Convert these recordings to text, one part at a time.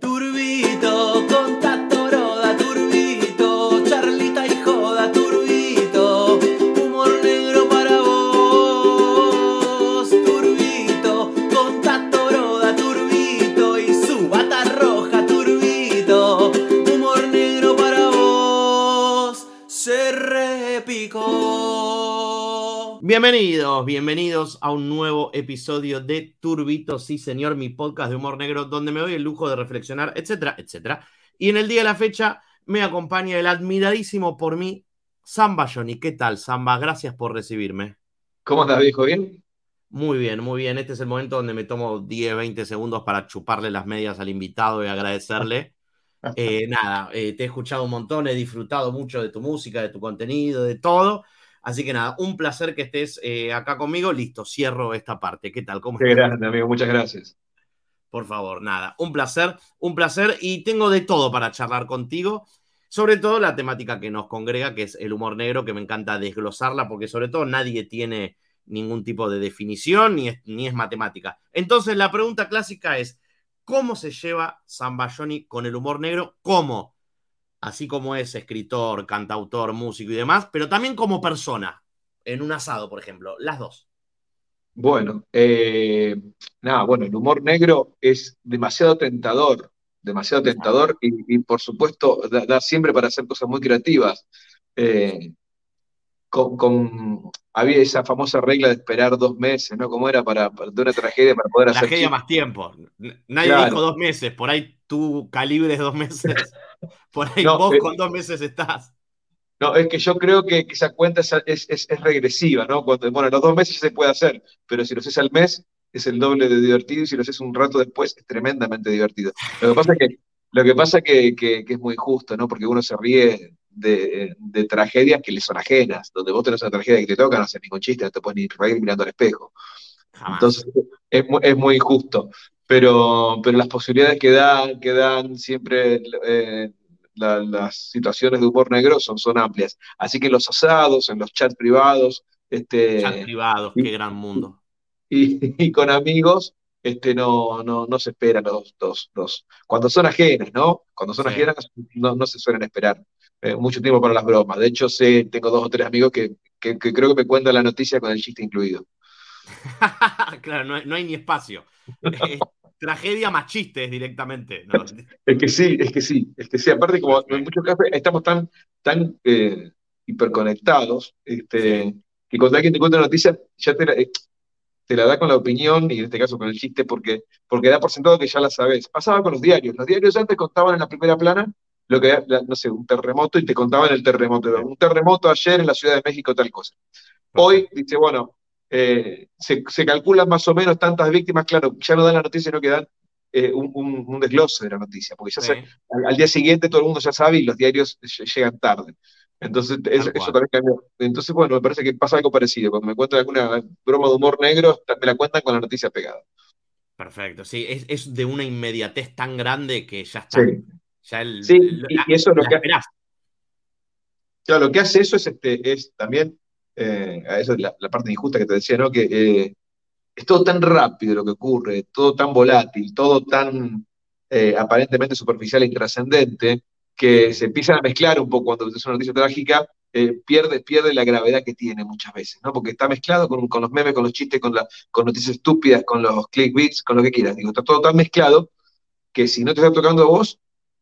Turbito, Bienvenidos, bienvenidos a un nuevo episodio de Turbito, sí señor, mi podcast de humor negro, donde me doy el lujo de reflexionar, etcétera, etcétera. Y en el día de la fecha me acompaña el admiradísimo por mí, Samba Johnny. ¿Qué tal, Samba? Gracias por recibirme. ¿Cómo andas, viejo? ¿Bien? Muy bien, muy bien. Este es el momento donde me tomo 10, 20 segundos para chuparle las medias al invitado y agradecerle. Eh, nada, eh, te he escuchado un montón, he disfrutado mucho de tu música, de tu contenido, de todo. Así que nada, un placer que estés eh, acá conmigo. Listo, cierro esta parte. ¿Qué tal? ¿Cómo Qué estás? grande, amigo. Muchas gracias. Por favor, nada, un placer, un placer y tengo de todo para charlar contigo, sobre todo la temática que nos congrega, que es el humor negro, que me encanta desglosarla, porque sobre todo nadie tiene ningún tipo de definición ni es, ni es matemática. Entonces la pregunta clásica es, ¿cómo se lleva Zambayoni con el humor negro? ¿Cómo? Así como es escritor, cantautor, músico y demás, pero también como persona, en un asado, por ejemplo, las dos. Bueno, eh, nada, bueno, el humor negro es demasiado tentador, demasiado tentador y, y, por supuesto da, da, siempre para hacer cosas muy creativas. Eh, con, con, había esa famosa regla de esperar dos meses, ¿no? ¿Cómo era para, para de una tragedia para poder hacer tragedia más tiempo. Nadie claro. dijo dos meses, por ahí tú calibres dos meses, por ahí no, vos eh, con dos meses estás. No, es que yo creo que, que esa cuenta es, es, es, es, regresiva, ¿no? Cuando, bueno, los dos meses se puede hacer, pero si lo haces al mes es el doble de divertido y si lo haces un rato después es tremendamente divertido. Lo que pasa es que, lo que, pasa que, que, que es muy justo, ¿no? Porque uno se ríe de, de, tragedias que le son ajenas, donde vos tenés una tragedia que te toca, no haces ningún chiste, no te puedes ni reír mirando al espejo. Jamás. Entonces, es, es muy injusto. Pero, pero las posibilidades que dan, que dan siempre eh, la, las situaciones de humor negro son, son amplias. Así que en los asados, en los chats privados. Este, Chat privados, qué gran mundo. Y, y, con amigos, este, no, no, no se esperan los, los, los, Cuando son ajenas, ¿no? Cuando son sí. ajenas, no, no se suelen esperar eh, mucho tiempo para las bromas. De hecho, sé, tengo dos o tres amigos que, que, que creo que me cuentan la noticia con el chiste incluido. claro, no hay, no hay, ni espacio. Es tragedia más chistes directamente. ¿no? Es que sí, es que sí, es que sí. Aparte, como en muchos casos estamos tan, tan eh, hiperconectados, este, sí. que cuando alguien te cuenta una noticia, ya te la, eh, te la, da con la opinión, y en este caso con el chiste, porque, porque da por sentado que ya la sabes. Pasaba con los diarios. Los diarios antes contaban en la primera plana lo que no sé, un terremoto y te contaban el terremoto. Un terremoto ayer en la Ciudad de México, tal cosa. Hoy dice, bueno, eh, se, se, calculan más o menos tantas víctimas, claro, ya no dan la noticia, sino que dan eh, un, un, un, desglose de la noticia, porque ya sí. se, al, al, día siguiente todo el mundo ya sabe y los diarios llegan tarde. Entonces, eso, eso, también cambió. Entonces, bueno, me parece que pasa algo parecido. Cuando me cuentan alguna broma de humor negro, me la cuentan con la noticia pegada. Perfecto, sí, es, es de una inmediatez tan grande que ya está. Sí. Ya el, sí, el, y, y, eso es lo que esperás. Claro, lo que hace eso es, este, es también eh, esa es la, parte injusta que te decía, ¿no? Que eh, es todo tan rápido lo que ocurre, todo tan volátil, todo tan eh, aparentemente superficial e intrascendente, que se empiezan a mezclar un poco cuando es una noticia trágica, pierde, pierde la gravedad que tiene muchas veces, ¿no? Porque está mezclado con, con los memes, con los chistes, con, la, con noticias estúpidas, con los clickbaits, con lo que quieras. Digo, está todo tan mezclado que si no te está tocando a vos,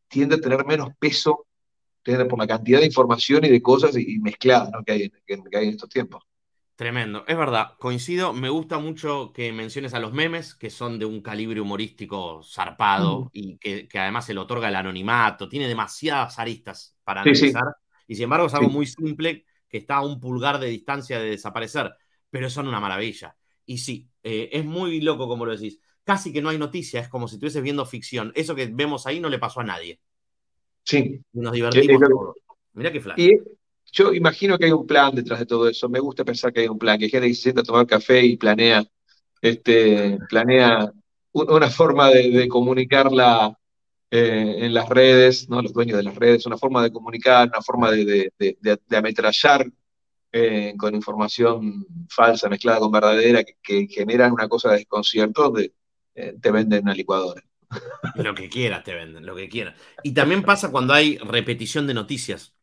tiende a tener menos peso por la cantidad de información y de cosas y, y mezcladas ¿no? que, hay, que, que hay en estos tiempos. Tremendo, es verdad, coincido, me gusta mucho que menciones a los memes, que son de un calibre humorístico zarpado y que, que, además se le otorga el anonimato, tiene demasiadas aristas para analizar, sí, sí. y sin embargo es algo sí. muy simple que está a un pulgar de distancia de desaparecer, pero son una maravilla. Y sí, eh, es muy loco como lo decís, casi que no hay noticias, es como si estuvieses viendo ficción, eso que vemos ahí no le pasó a nadie. Sí. Y nos divertimos todos. Mira qué flash. Y yo imagino que hay un plan detrás de todo eso. Me gusta pensar que hay un plan, que hay gente que se sienta a tomar café y planea, este, planea una forma de, de comunicarla eh, en las redes, ¿no? los dueños de las redes, una forma de comunicar, una forma de, de, de ametrallar eh, con información falsa mezclada con verdadera que, que generan una cosa de desconcierto donde eh, te venden una licuadora. Lo que quieras te venden, lo que quieras. Y también pasa cuando hay repetición de noticias.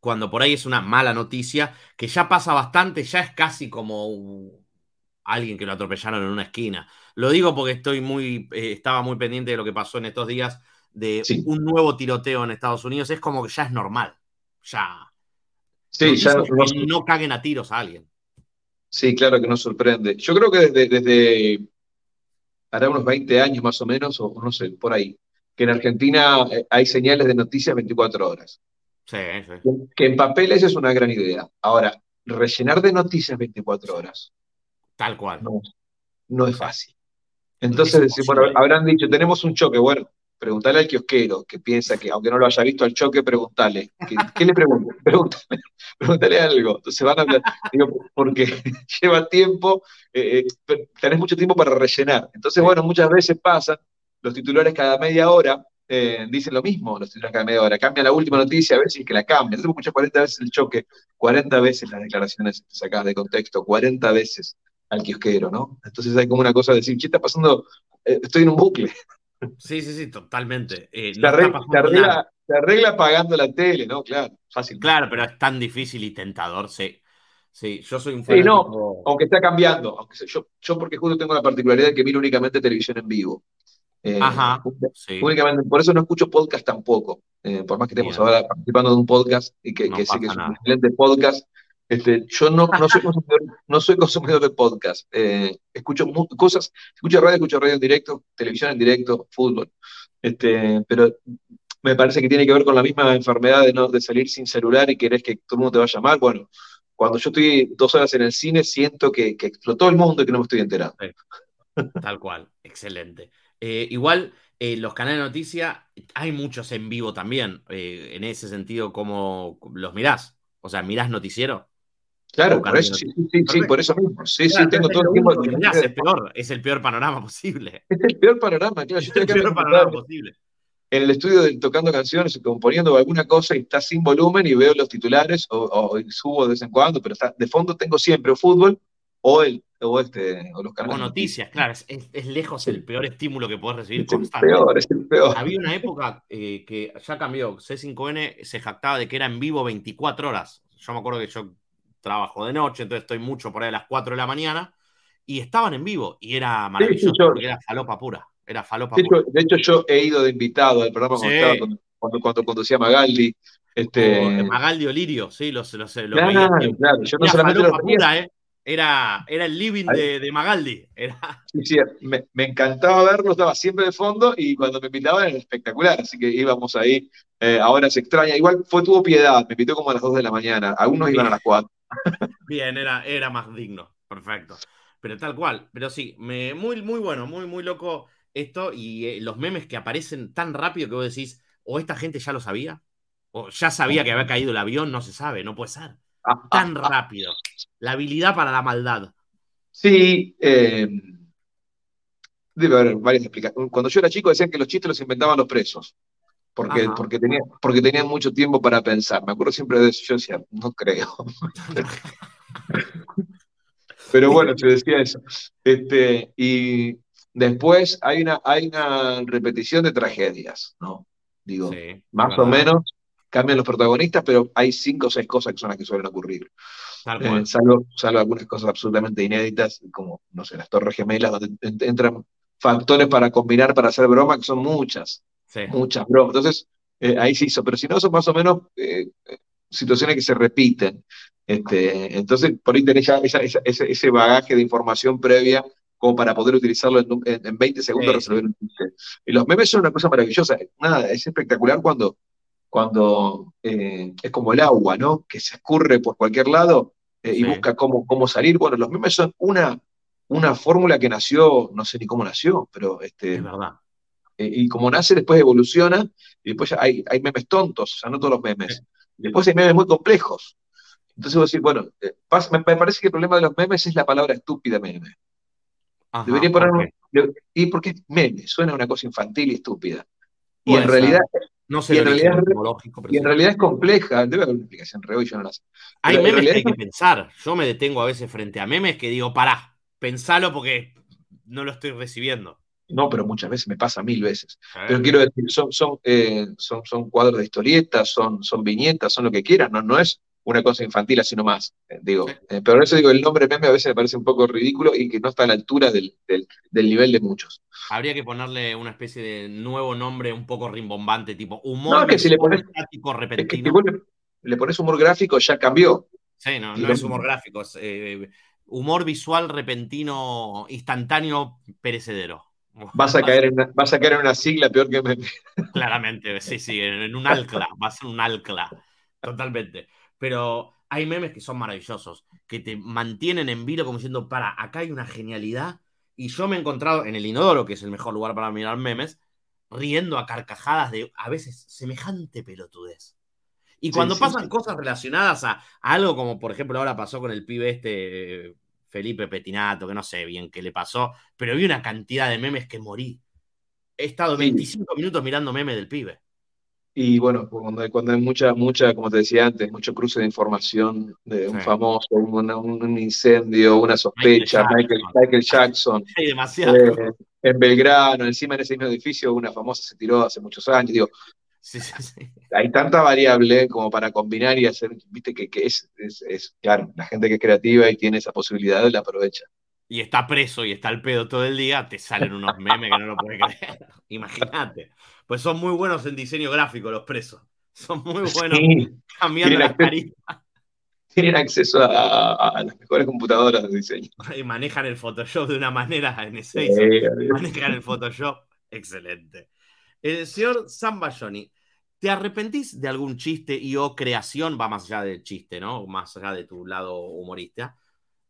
Cuando por ahí es una mala noticia, que ya pasa bastante, ya es casi como alguien que lo atropellaron en una esquina. Lo digo porque estoy muy, eh, estaba muy pendiente de lo que pasó en estos días de un nuevo tiroteo en Estados Unidos. Es como que ya es normal. Ya. Sí, ya no, no, caguen a tiros a alguien. Sí, claro que no sorprende. Yo creo que desde, desde hará unos 20 años más o menos, o no sé, por ahí, que en Argentina eh, hay señales de noticias 24 horas. Sí, sí. Que en papeles es una gran idea. Ahora, rellenar de noticias 24 horas. Tal cual. No, es fácil. Entonces, bueno, habrán dicho, tenemos un choque. Bueno, Preguntale al kiosquero que piensa que, aunque no lo haya visto al choque, preguntale. ¿Qué, le pregunto? Pregúntale, algo. Entonces van a hablar, digo, porque lleva tiempo, eh, eh, tenés mucho tiempo para rellenar. Entonces, bueno, muchas veces pasa, los titulares cada media hora eh, dicen lo mismo, los titulares cada media hora. Cambia la última noticia a ver si es que la cambian. Entonces, escuchar 40 veces el choque, 40 veces las declaraciones sacadas de contexto, 40 veces al kiosquero, ¿no? Entonces hay como una cosa de decir, ¿qué está pasando? estoy en un bucle. Sí, sí, sí, totalmente. Eh, se, arregla, pagando la tele, ¿no? Claro, fácil. Claro, pero es tan difícil y tentador, sí. Sí, yo soy un Sí, no, aunque está cambiando. Aunque yo, yo porque justo tengo la particularidad de que miro únicamente televisión en vivo. Eh, Ajá, únicamente, por eso no escucho podcast tampoco. Eh, por más que estemos ahora participando de un podcast y que, que sé que es un excelente podcast, este, yo no, no, soy consumidor, no soy consumidor de podcast. Eh, escucho cosas, escucho radio, escucho radio en directo, televisión en directo, fútbol. Este, pero me parece que tiene que ver con la misma enfermedad de, no, de salir sin celular y querés que todo el mundo te vaya mal. Bueno, cuando yo estoy dos horas en el cine, siento que, explotó el mundo y que no me estoy enterando. Tal cual, excelente. Eh, igual, eh, los canales de noticias, hay muchos en vivo también. en ese sentido, ¿cómo los mirás? O sea, ¿mirás noticiero? Claro, por eso, sí, sí, sí, por eso mismo. Sí, sí, tengo todo el tiempo. Es, peor, es el peor panorama posible. Es el peor panorama, claro. Yo estoy el peor panorama posible. En el estudio de, tocando canciones, componiendo alguna cosa y está sin volumen y veo los titulares o, subo de vez en cuando, pero está, de fondo tengo siempre o fútbol o el o este o los canales. O noticias, claro, es, lejos el peor estímulo que puedes recibir es El peor, es el peor. Había una época eh, que ya cambió, C5N se jactaba de que era en vivo 24 horas. Yo me acuerdo que yo trabajo de noche, entonces estoy mucho por ahí a las 4 de la mañana, y estaban en vivo, y era maravilloso, porque era falopa pura, era falopa de pura. Hecho, de hecho, yo he ido de invitado al programa cuando, cuando, conducía Magaldi. Este... Magaldi Olirio, sí, los, los, los claro, claro, yo no era solamente lo pura, ¿eh? Era, era, el living de, de, Magaldi. Era... Sí, sí, me, me, encantaba verlo, estaba siempre de fondo y cuando me invitaban era espectacular, así que íbamos ahí. Eh, ahora se extraña, igual fue, tuvo piedad, me invitó como a las 2 de la mañana, algunos iban a las 4. Bien, era, era más digno. Perfecto. Pero tal cual. Pero sí, me, muy, muy bueno, muy, muy loco esto. Y eh, los memes que aparecen tan rápido que vos decís, o esta gente ya lo sabía, o ya sabía que había caído el avión, no se sabe, no puede ser. Tan rápido. La habilidad para la maldad. Sí, eh, debe haber varias explicaciones. Cuando yo era chico decían que los chistes los inventaban los presos porque, porque, tenía, porque tenían mucho tiempo para pensar. Me acuerdo siempre de eso, yo decía, no creo. Pero bueno, se decía eso. Este, y después hay una, hay una repetición de tragedias, ¿no? Digo, más o menos cambian los protagonistas, pero hay cinco o seis cosas que son las que suelen ocurrir. Eh, salvo, salvo, algunas cosas absolutamente inéditas, como, no sé, las torres gemelas, donde entran factores para combinar, para hacer broma, que son muchas. Muchas bromas. Entonces, eh, ahí se hizo, pero si no, son más o menos eh, situaciones que se repiten. Este, entonces, por ahí tenés ya ese, bagaje de información previa como para poder utilizarlo en, 20 segundos resolver un chiste. Y los memes son una cosa maravillosa. Nada, es espectacular cuando, cuando eh, es como el agua, ¿no? Que se escurre por cualquier lado y busca cómo, cómo salir. Bueno, los memes son una, una fórmula que nació, no sé ni cómo nació, pero este, es verdad. Eh, y como nace, después evoluciona, y después hay, hay memes tontos, o sea, no todos los memes. Después hay memes muy complejos. Entonces vos decís, bueno, eh, me, parece que el problema de los memes es la palabra estúpida meme. Debería poner y porque es meme, suena una cosa infantil y estúpida. Y en realidad, no sé y en, realidad, y en realidad es compleja, debe haber una explicación re yo no la sé. Hay memes que hay que pensar. Yo me detengo a veces frente a memes que digo, pará, pensalo porque no lo estoy recibiendo. No, pero muchas veces me pasa mil veces. Pero quiero decir, son, son, eh, son, son cuadros de historietas, son, son viñetas, son lo que quieras, no, no es una cosa infantil así nomás. Eh, digo, eh, pero eso digo, el nombre meme a veces me parece un poco ridículo y que no está a la altura del, del, nivel de muchos. Habría que ponerle una especie de nuevo nombre un poco rimbombante, tipo humor no, que si le pones, repentino. le, pones humor gráfico, ya cambió. Sí, no, no es humor gráfico, es humor visual repentino, instantáneo, perecedero. Vas a, caer en una, vas a caer en una sigla peor que meme. Claramente, sí, sí, en un alcla, va a ser un alcla, totalmente. Pero hay memes que son maravillosos, que te mantienen en vilo como diciendo, para, acá hay una genialidad. Y yo me he encontrado en el inodoro, que es el mejor lugar para mirar memes, riendo a carcajadas de a veces semejante pelotudez. Y cuando pasan cosas relacionadas a, algo como, por ejemplo, ahora pasó con el pibe este Felipe Petinato, que no sé bien qué le pasó, pero vi una cantidad de memes que morí. He estado 25 minutos mirando memes del pibe. Y bueno, cuando hay, cuando hay mucha, mucha, como te decía antes, mucho cruce de información de un famoso, un, incendio, una sospecha, Michael Jackson, demasiado. Eh, en Belgrano, encima en ese mismo edificio, una famosa se tiró hace muchos años. Digo, hay tanta variable como para combinar y hacer, viste, que, es, es, claro, la gente que es creativa y tiene esa posibilidad la aprovecha. Y está preso y está al pedo todo el día, te salen unos memes que no lo puedes creer. Imagínate. Pues son muy buenos en diseño gráfico los presos. Son muy buenos cambiando las caritas. Tienen acceso a, las mejores computadoras de diseño. Y manejan el Photoshop de una manera en ese manejan el Photoshop. Excelente. El señor Johnny, ¿te arrepentís de algún chiste y o creación? Va más allá del chiste, ¿no? Más allá de tu lado humorista.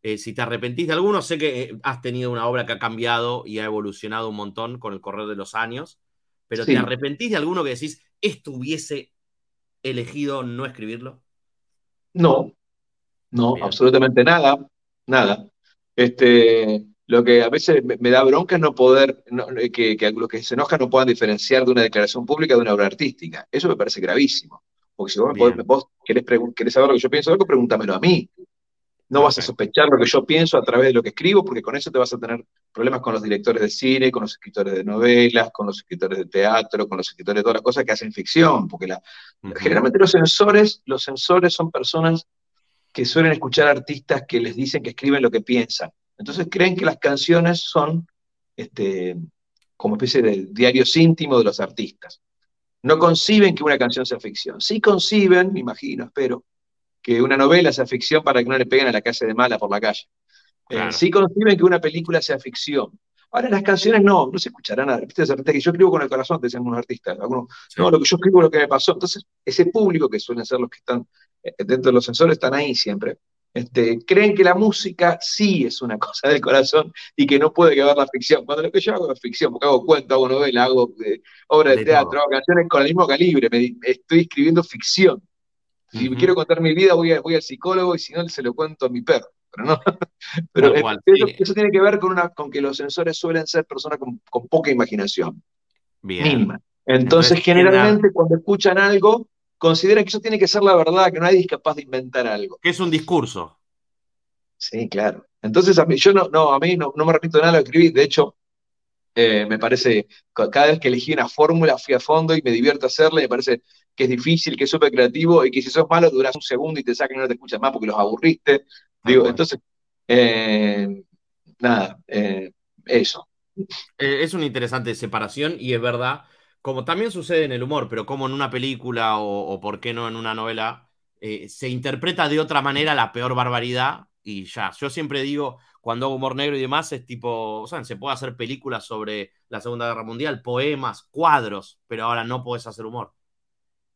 Eh, si te arrepentís de alguno, sé que eh, has tenido una obra que ha cambiado y ha evolucionado un montón con el correr de los años, pero ¿te arrepentís de alguno que decís, esto hubiese elegido no escribirlo? No, no, absolutamente nada, nada. Este, lo que a veces me, da bronca es no poder, que, los que se enojan no puedan diferenciar de una declaración pública de una obra artística. Eso me parece gravísimo. Porque si vos, querés, saber lo que yo pienso algo, pregúntamelo a mí. No vas a sospechar lo que yo pienso a través de lo que escribo, porque con eso te vas a tener problemas con los directores de cine, con los escritores de novelas, con los escritores de teatro, con los escritores de todas las cosas que hacen ficción, porque la, generalmente los censores, los censores son personas que suelen escuchar artistas que les dicen que escriben lo que piensan. Entonces creen que las canciones son este, como especie de diarios íntimos de los artistas. No conciben que una canción sea ficción. Sí conciben, me imagino, espero, que una novela sea ficción para que no le peguen a la casa de mala por la calle. Eh, sí conciben que una película sea ficción. Ahora las canciones no, no se escucharán nada. ¿Viste? que yo escribo con el corazón, decían unos artistas. Algunos, No, lo que yo escribo es lo que me pasó. Entonces, ese público, que suelen ser los que están eh, dentro de los sensores, están ahí siempre. Este, creen que la música sí es una cosa del corazón y que no puede quedar la ficción. Cuando lo que yo hago es ficción, porque hago cuento, hago novela, hago eh, obras de, teatro, hago canciones con el mismo calibre, me, estoy escribiendo ficción. Si quiero contar mi vida, voy, voy, al psicólogo y si no, se lo cuento a mi perro. Pero, no, pero eso, tiene que ver con, una, con que los sensores suelen ser personas con, poca imaginación. Bien. Entonces, generalmente, cuando escuchan algo, considera que eso tiene que ser la verdad, que nadie es capaz de inventar algo. Que es un discurso. Sí, claro. Entonces, a mí, yo no, no, a mí no, me repito nada de lo que escribí. De hecho, eh, me parece, cada vez que elegí una fórmula fui a fondo y me divierto hacerla y me parece que es difícil, que es súper creativo y que si sos malo duras un segundo y te sacan y no te escuchas más porque los aburriste. Digo, entonces, eh, nada, eh, eso. Es una interesante separación y es verdad como también sucede en el humor, pero como en una película o, por qué no en una novela, eh, se interpreta de otra manera la peor barbaridad y ya. Yo siempre digo, cuando hago humor negro y demás, es tipo, o sea, se puede hacer películas sobre la Segunda Guerra Mundial, poemas, cuadros, pero ahora no puedes hacer humor.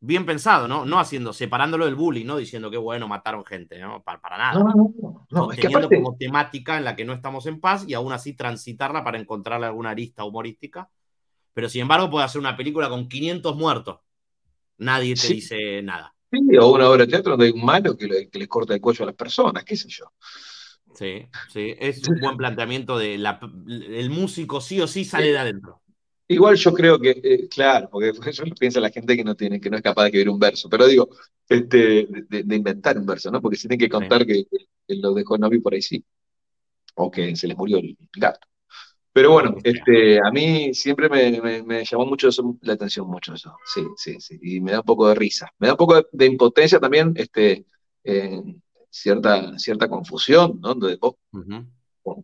Bien pensado, ¿no? No haciendo, separándolo del bullying, ¿no? Diciendo que bueno, mataron gente, ¿no? Para, nada. No, no, no. Teniendo como temática en la que no estamos en paz y aún así transitarla para encontrarle alguna arista humorística pero sin embargo puede hacer una película con 500 muertos. Nadie te dice nada. Sí, o una obra de teatro donde hay un malo que, le, les corta el cuello a las personas, qué sé yo. Sí, sí, es un buen planteamiento de la, el músico sí o sí sale de adentro. Igual yo creo que, eh, claro, porque eso lo piensa la gente que no tiene, que no es capaz de escribir un verso, pero digo, este, de, inventar un verso, ¿no? Porque se tiene que contar que, lo dejó Novi por ahí sí, o que se le murió el gato. Pero bueno, este, a mí siempre me, llamó mucho la atención, mucho eso. Sí, sí, sí. Y me da un poco de risa. Me da un poco de, impotencia también, este, cierta, cierta confusión, ¿no? Donde vos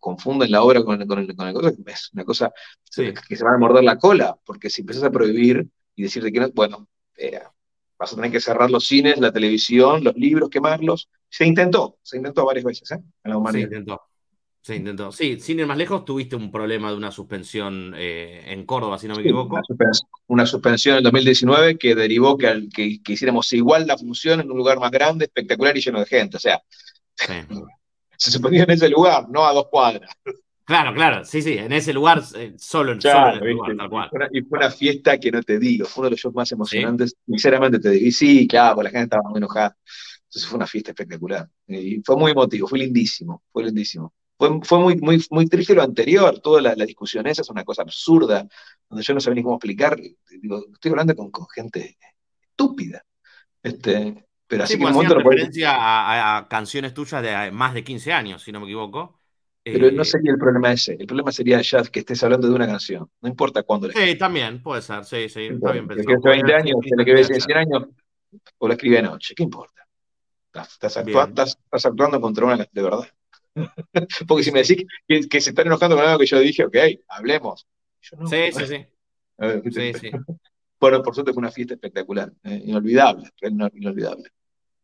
confunden la obra con, con, el, con cosa, es una cosa que se va a morder la cola, porque si empiezas a prohibir y decirte que no, bueno, eh, vas a tener que cerrar los cines, la televisión, los libros, quemarlos. Se intentó, se intentó varias veces, ¿eh? En la humanidad. Se intentó. Se intentó. Sí, sin ir más lejos, tuviste un problema de una suspensión eh, en Córdoba, si no me equivoco. Una suspensión, en 2019 que derivó que, que, que, hiciéramos igual la función en un lugar más grande, espectacular y lleno de gente. O sea, se suspendía en ese lugar, no a dos cuadras. Claro, claro, sí, sí, en ese lugar, eh, solo, en, ese lugar, tal cual. Y fue, una, fiesta que no te digo, fue uno de los shows más emocionantes, sinceramente te digo. Y sí, claro, porque la gente estaba muy enojada. Entonces fue una fiesta espectacular. Y fue muy emotivo, fue lindísimo, fue lindísimo. Fue, fue muy, muy, muy triste lo anterior, toda la, discusión esa es una cosa absurda, donde yo no sabía ni cómo explicar. Digo, estoy hablando con, con gente estúpida. Este, pero así que pues, referencia a, a, canciones tuyas de más de 15 años, si no me equivoco. Pero no eh, sería el problema ese. El problema sería ya que estés hablando de una canción. No importa cuándo la Sí, también, puede ser. Sí, sí. Está bien pensado. Que 20 años, tiene que ver 100 años, o la escribe anoche. ¿Qué importa? Estás, actuando, contra una de verdad. Porque si me decís que, se están enojando con algo que yo dije, ok, hablemos. sí, sí, sí. sí, sí. Bueno, por suerte fue una fiesta espectacular, eh, inolvidable, inolvidable.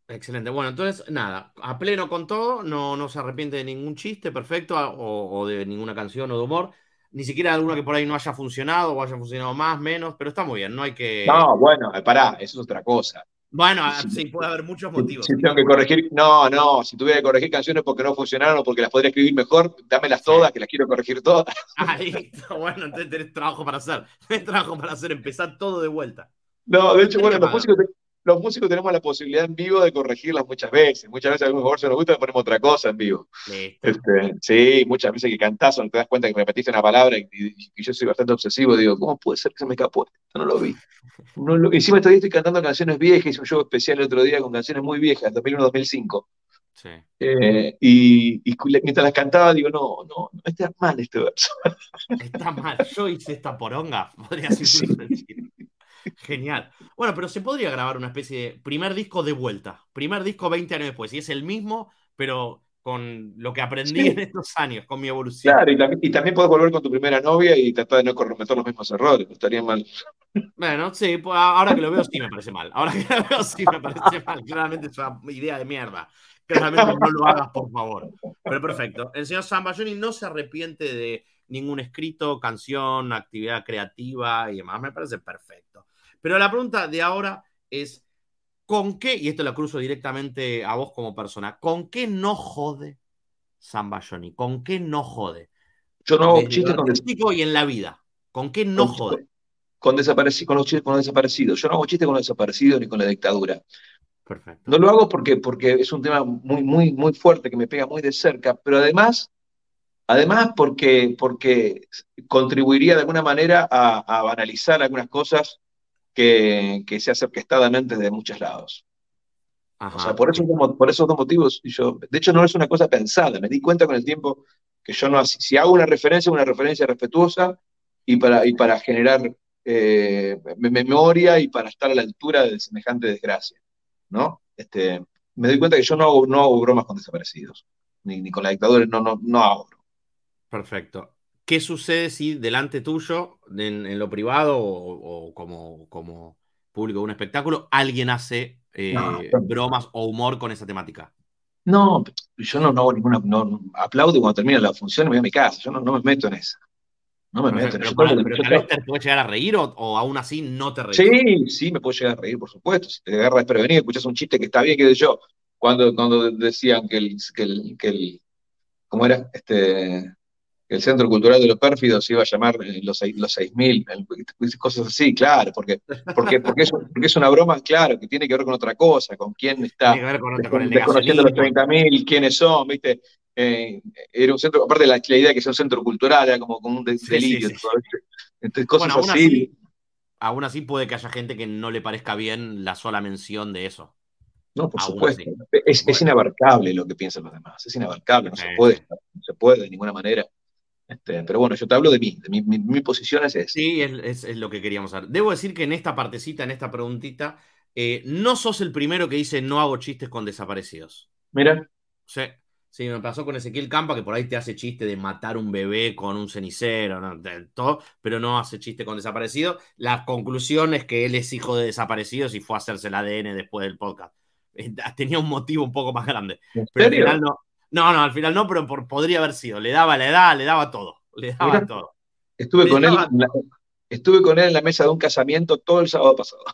Excelente. Bueno, entonces, nada, a pleno con todo, no, no se arrepiente de ningún chiste, perfecto, o, de ninguna canción o de humor, ni siquiera de alguna que por ahí no haya funcionado o haya funcionado más, menos, pero está muy bien, no hay que... No, bueno, pará, eso es otra cosa. Bueno, sí, puede haber muchos motivos. Si, tengo que corregir, no, no, si tuviera que corregir canciones porque no funcionaron o porque las podría escribir mejor, dámelas todas, que las quiero corregir todas. Ahí, bueno, entonces tenés trabajo para hacer, tenés trabajo para hacer, empezar todo de vuelta. No, de hecho, bueno, los músicos, los músicos tenemos la posibilidad en vivo de corregirlas muchas veces. Muchas veces a algún mejor se nos gusta, ponemos otra cosa en vivo. Este, sí, muchas veces que cantás o te das cuenta que repetiste una palabra y, yo soy bastante obsesivo, digo, ¿cómo puede ser que se me escapó esto? No lo vi. No lo, encima todavía estoy cantando canciones viejas, hice un show especial el otro día con canciones muy viejas, 2001-2005. Sí. Eh, y, y, mientras las cantaba, digo, no, no, no está mal este verso. Está mal, yo hice esta poronga, podría ser. Genial. Bueno, pero se podría grabar una especie de primer disco de vuelta. Primer disco 20 años después. Y es el mismo, pero con lo que aprendí en estos años, con mi evolución. Claro, y también, y también puedes volver con tu primera novia y tratar de no cometer los mismos errores. No estaría mal. Bueno, sí, pues ahora que lo veo sí me parece mal. Ahora que lo veo sí me parece mal. Claramente es una idea de mierda. Claramente no lo hagas, por favor. Pero perfecto. El señor Sambayoni no se arrepiente de ningún escrito, canción, actividad creativa y demás. Me parece perfecto. Pero la pregunta de ahora es, ¿con qué, y esto lo cruzo directamente a vos como persona, ¿con qué no jode Samba Johnny? ¿Con qué no jode? Yo no hago chistes con chico y en la vida. ¿Con qué no jode? Con, desaparecidos, con los chistes con los desaparecidos. Yo no hago chistes con los desaparecidos ni con la dictadura. Perfecto. No lo hago porque, porque es un tema muy, muy, muy fuerte que me pega muy de cerca, pero además, además porque, porque contribuiría de alguna manera a, a banalizar algunas cosas que, se hace orquestadamente de muchos lados. o sea, por, eso, por esos dos motivos, yo, de hecho no es una cosa pensada, me di cuenta con el tiempo que yo no, si hago una referencia, una referencia respetuosa y para, y para generar eh, memoria y para estar a la altura de semejante desgracia, ¿no? Este, me doy cuenta que yo no hago, no hago bromas con desaparecidos, ni, ni con la dictadura, no, no, no hago. Perfecto. ¿Qué sucede si delante tuyo, en, lo privado o, como, como, público de un espectáculo, alguien hace eh, bromas o humor con esa temática? No, yo no, hago ninguna. No, aplaudo cuando termina la función y me voy a mi casa. Yo no, me meto en esa. No me meto en eso. Pero, pero te puede llegar a reír o, aún así no te reís. Sí, sí, me puede llegar a reír, por supuesto. Si te agarras desprevenido, escuchas un chiste que está bien, que yo. Cuando, cuando decían que el, que el, que el ¿cómo era? Este, el Centro Cultural de los Pérfidos se iba a llamar eh, los, los 6.000, cosas así, claro, porque, porque, porque, es, porque es una broma, claro, que tiene que ver con otra cosa, con quién está desconociendo los 30.000, quiénes son, ¿viste? Eh, era un centro, aparte la, la, idea de que sea un centro cultural era como, como un delirio. Entonces, cosas aún así. Aún así puede que haya gente que no le parezca bien la sola mención de eso. No, por supuesto. Es, es, inabarcable lo que piensan los demás. Es inabarcable, no se puede, no se puede de ninguna manera. Este, pero bueno, yo te hablo de mí, de mi, mi, mi posición es esa. Sí, es, es- es lo que queríamos saber. Debo decir que en esta partecita, en esta preguntita, eh, no sos el primero que dice no hago chistes con desaparecidos. Mira, Sí, sí, me pasó con Ezequiel Campa, que por ahí te hace chiste de matar un bebé con un cenicero, ¿no? De todo, pero no hace chiste con desaparecidos. La conclusión es que él es hijo de desaparecidos y fue a hacerse el ADN después del podcast. Eh, Tenía un motivo un poco más grande. ¿en Pero al final no. No, no, al final no, pero por- podría haber sido. Le daba la edad, le daba todo. Le daba Mira. todo. Estuve con él, daba- en la- estuve con él en la mesa de un casamiento todo el sábado pasado.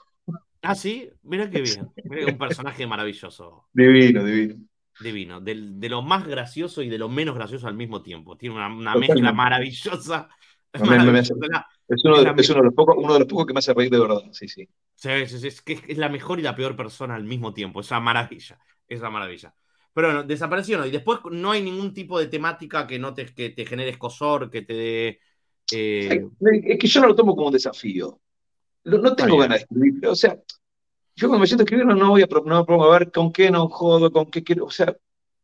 Ah, sí, mira qué bien. Mira que un personaje maravilloso. Divino, divino. Divino, de, lo más gracioso y de lo menos gracioso al mismo tiempo. Tiene una, mezcla maravillosa. Me- Es uno, Es de, la es uno de los pocos, uno de los pocos que me hace reír de verdad. Sí, sí. Sí, sí, sí, es que es, es la mejor y la peor persona al mismo tiempo. Es una maravilla. Es una maravilla. Pero bueno, desapareció no. Y después no hay ningún tipo de temática que no te, que te genere escosor, que te dé. eh, Es que yo no lo tomo como un desafío. No, no tengo ganas de escribir. O sea, yo cuando me siento a escribir no, no voy a, no voy a ver con qué no jodo, con qué quiero. O sea,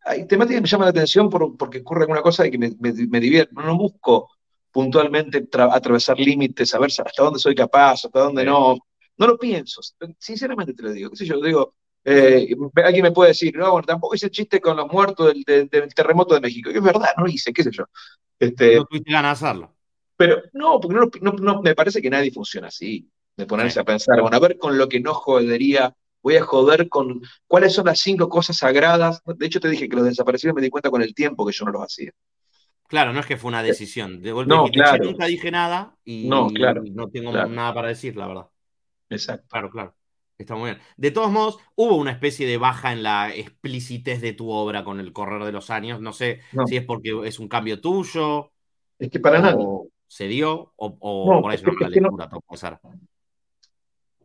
hay temáticas que me llaman la atención por- porque ocurre alguna cosa y que me, me, me divierte. No, busco puntualmente tra- atravesar límites, saber hasta dónde soy capaz, hasta dónde Sí. no. No lo pienso. Sinceramente te lo digo. ¿Qué sé yo? Digo, eh, alguien me puede decir, no, bueno, tampoco hice chiste con los muertos del, del- del terremoto de México. Y es verdad, no hice, qué sé yo. Este, no tuviste ganas de hacerlo. pero no, porque no, lo- no- no- me parece que nadie funciona así, de ponerse Sí. a pensar, bueno, a ver con lo que no jodería, voy a joder con cuáles son las cinco cosas sagradas. De hecho, te dije que los desaparecidos me di cuenta con el tiempo que yo no los hacía. Claro, no es que fue una decisión. De golpe No, dijiste, "Che, claro. nunca dije nada y No, claro, no tengo claro. nada para decir, la verdad. Exacto. Claro, claro. Está muy bien. De todos modos, hubo una especie de baja en la explicitez de tu obra con el correr de los años. No sé No. si es porque es un cambio tuyo Es que para nada, se dio o, o No, por ahí es una mala no- lectura, puede ser.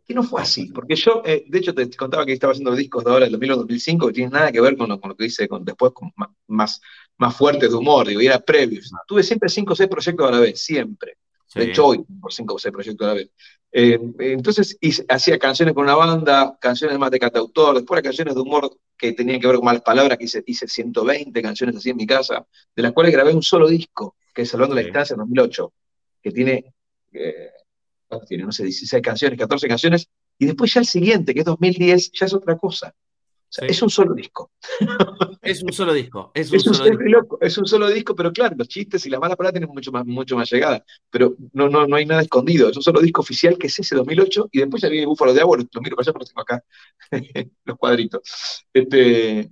que no fue así, porque yo, eh, de hecho, te, contaba que estaba haciendo discos de ahora del 2000-2005 que tienen nada que ver con lo, con lo que hice con, después, con más, más, más fuertes de humor, digo, y era previos. Tuve siempre cinco o seis proyectos a la vez, siempre. De hecho, hoy por cinco o seis proyectos a la vez. Eh, entonces hice- hacía canciones con una banda, canciones más de cantautor, después las canciones de humor que tenían que ver con malas palabras, que hice, hice 120 canciones así en mi casa, de las cuales grabé un solo disco, que es Salvando la. Distancia en 2008, que tiene, eh, ¿cuántas tiene? No sé, 16 canciones, 14 canciones, y después ya el siguiente, que es 2010, ya es otra cosa. O sea, Sí. es un solo disco. Es un solo disco. Es un Es un, solo disco. loco, es un solo disco, pero claro, los chistes y las malas palabras tienen mucho más, mucho más llegada. Pero no, no, no hay nada escondido. Es un solo disco oficial que es ese 2008 y después ya viene Búfalo de Agua, lo, lo miro para allá, pero lo tengo acá, los cuadritos. Este,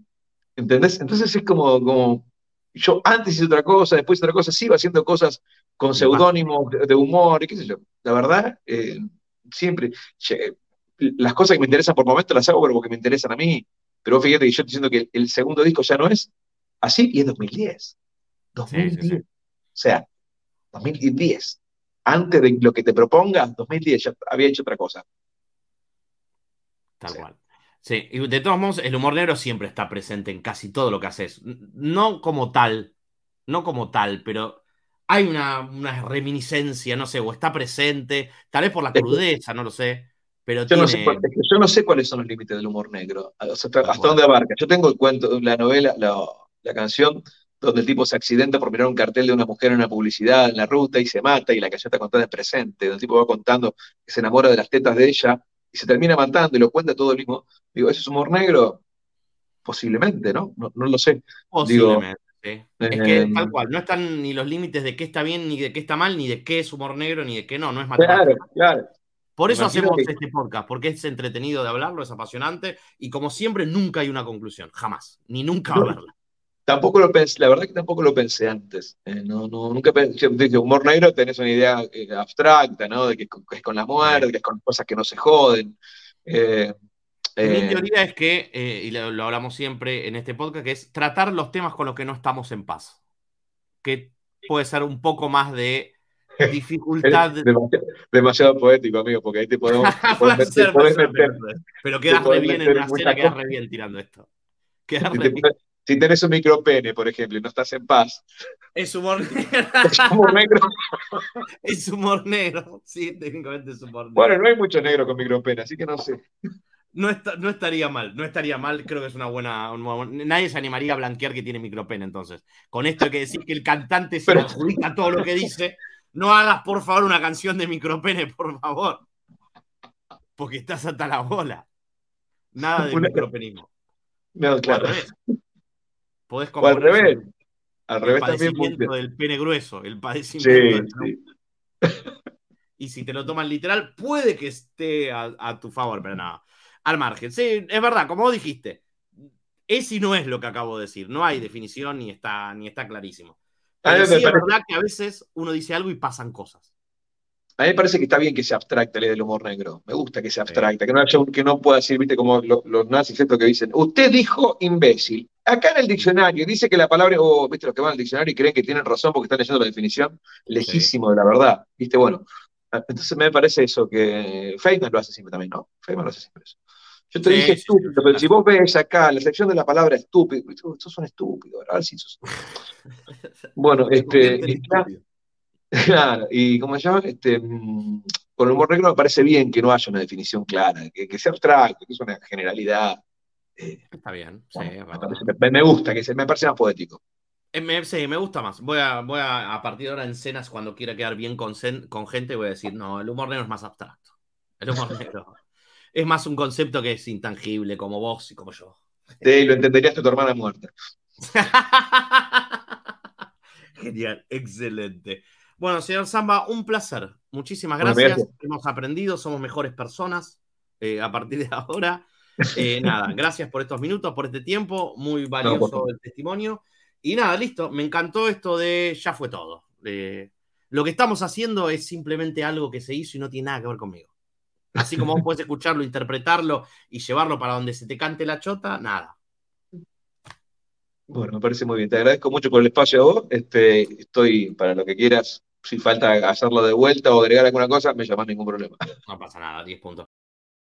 ¿entendés? Entonces es como, como, yo antes hice otra cosa, después hice otra cosa, sigo haciendo cosas con seudónimos de, de humor y qué sé yo. La verdad, eh, siempre, che, las cosas que me interesan por momentos las hago pero porque me interesan a mí. Pero fíjate que yo estoy diciendo que el, segundo disco ya no es así y es 2010. 2010. sí, sí. O sea, 2010. Antes de lo que te propongas, 2010 ya había hecho otra cosa. Tal cual. Sí, y de todos modos, el humor negro siempre está presente en casi todo lo que haces. No como tal, no como tal, pero hay una, una reminiscencia, no sé, o está presente, tal vez por la crudeza, no lo sé, pero Yo no, sé tiene... cuál- es que yo no sé cuáles son los límites del humor negro, o sea, hasta, dónde abarca. Yo tengo el cuento, la novela, la, la canción donde el tipo se accidenta por mirar un cartel de una mujer en una publicidad en la ruta y se mata, y la canción está contada en presente, donde el tipo va contando que se enamora de las tetas de ella y se termina matando y lo cuenta todo el mismo. Digo, ¿eso es humor negro? Posiblemente, ¿no? No, no lo sé. Posiblemente, sí. Es que eh, tal cual, no están ni los límites de qué está bien, ni de qué está mal, ni de qué es humor negro, ni de qué no, no es matemática. Claro, claro. Por eso Imagino hacemos que- este podcast, porque es entretenido de hablarlo, es apasionante, y como siempre, nunca hay una conclusión, jamás, ni nunca va a haberla. Tampoco lo pensé, la verdad que tampoco lo pensé antes. Eh, no, no, nunca pensé, de humor negro tenés una idea eh, abstracta, ¿no? De que, es con- que es con la muerte, que es con cosas que no se joden. Eh, Mi eh, teoría es que, y lo, lo hablamos siempre en este podcast, que es tratar los temas con los que no estamos en paz. Que puede ser un poco más de dificultad. demasiado, demasiado poético, amigo, porque ahí te podemos, te podés Puede meter- ser, te puede podés ser, meter- pero- pero quedas re bien en una cena, quedas re bien tirando esto. Quedas si, re bien. si tenés un micropene, por ejemplo, y no estás en paz, Es humor negro. es humor negro. es humor negro. Sí, técnicamente es humor negro. Bueno, no hay mucho negro con micropene, así que no sé. No, no, estaría mal, no estaría mal, creo que es una buena, Nadie se animaría a blanquear que tiene micropene, entonces. Con esto hay que decir que el cantante se adjudica todo lo que dice. No hagas, por favor, una canción de micropene, por favor. Porque estás hasta la bola. Nada de micropenismo. No, claro. al revés. Podés o al revés. Al revés el padecimiento del pene grueso, el padecimiento sí, sí. Y si te lo toman literal, puede que esté a, tu favor, pero no. Al margen. Sí, es verdad, como vos dijiste. Es y no es lo que acabo de decir. No hay definición ni está, ni está clarísimo. Pero sí es verdad que a veces uno dice algo y pasan cosas. A mí me parece que está bien que se abstracte el del humor negro. Me gusta que se abstracte, que no haya que no pueda decir, viste, como los, nazis, esto que dicen, usted dijo imbécil. Acá en el diccionario dice que la palabra, o viste los que van al diccionario y creen que tienen razón porque están leyendo la definición, lejísimo de la verdad. Viste, bueno. Entonces me parece eso que Feynman lo hace siempre también, ¿no? Feynman lo hace siempre eso. Yo te dije estúpido, pero si vos ves acá la sección de la palabra estúpido, estos son estúpidos, a ver si sos... Bueno, este. Claro, y como se llama, este, mm, con el humor negro me parece bien que no haya una definición clara, que, sea abstracto, que es una generalidad. Eh, Está bien, sí, me, gusta, que se, me parece más poético. Eh, me, sí, me gusta más. Voy a, voy a, a partir de ahora en cenas, cuando quiera quedar bien con, con gente, voy a decir, no, el humor negro es más abstracto. El humor negro es más un concepto que es intangible, como vos y como yo. Sí, lo entenderías de tu hermana muerta. Genial, excelente. Bueno, señor Zamba, un placer. Muchísimas gracias. Hemos aprendido, somos mejores personas eh, a partir de ahora. Eh, nada, gracias por estos minutos, por este tiempo. Muy valioso el testimonio. Y nada, listo. Me encantó esto de ya fue todo. Eh, lo que estamos haciendo es simplemente algo que se hizo y no tiene nada que ver conmigo. Así como vos puedes escucharlo, interpretarlo y llevarlo para donde se te cante la chota, nada. Bueno, me parece muy bien. Te agradezco mucho por el espacio a vos. Este, estoy para lo que quieras si falta hacerlo de vuelta o agregar alguna cosa, me llamas ningún problema. No pasa nada, 10 puntos.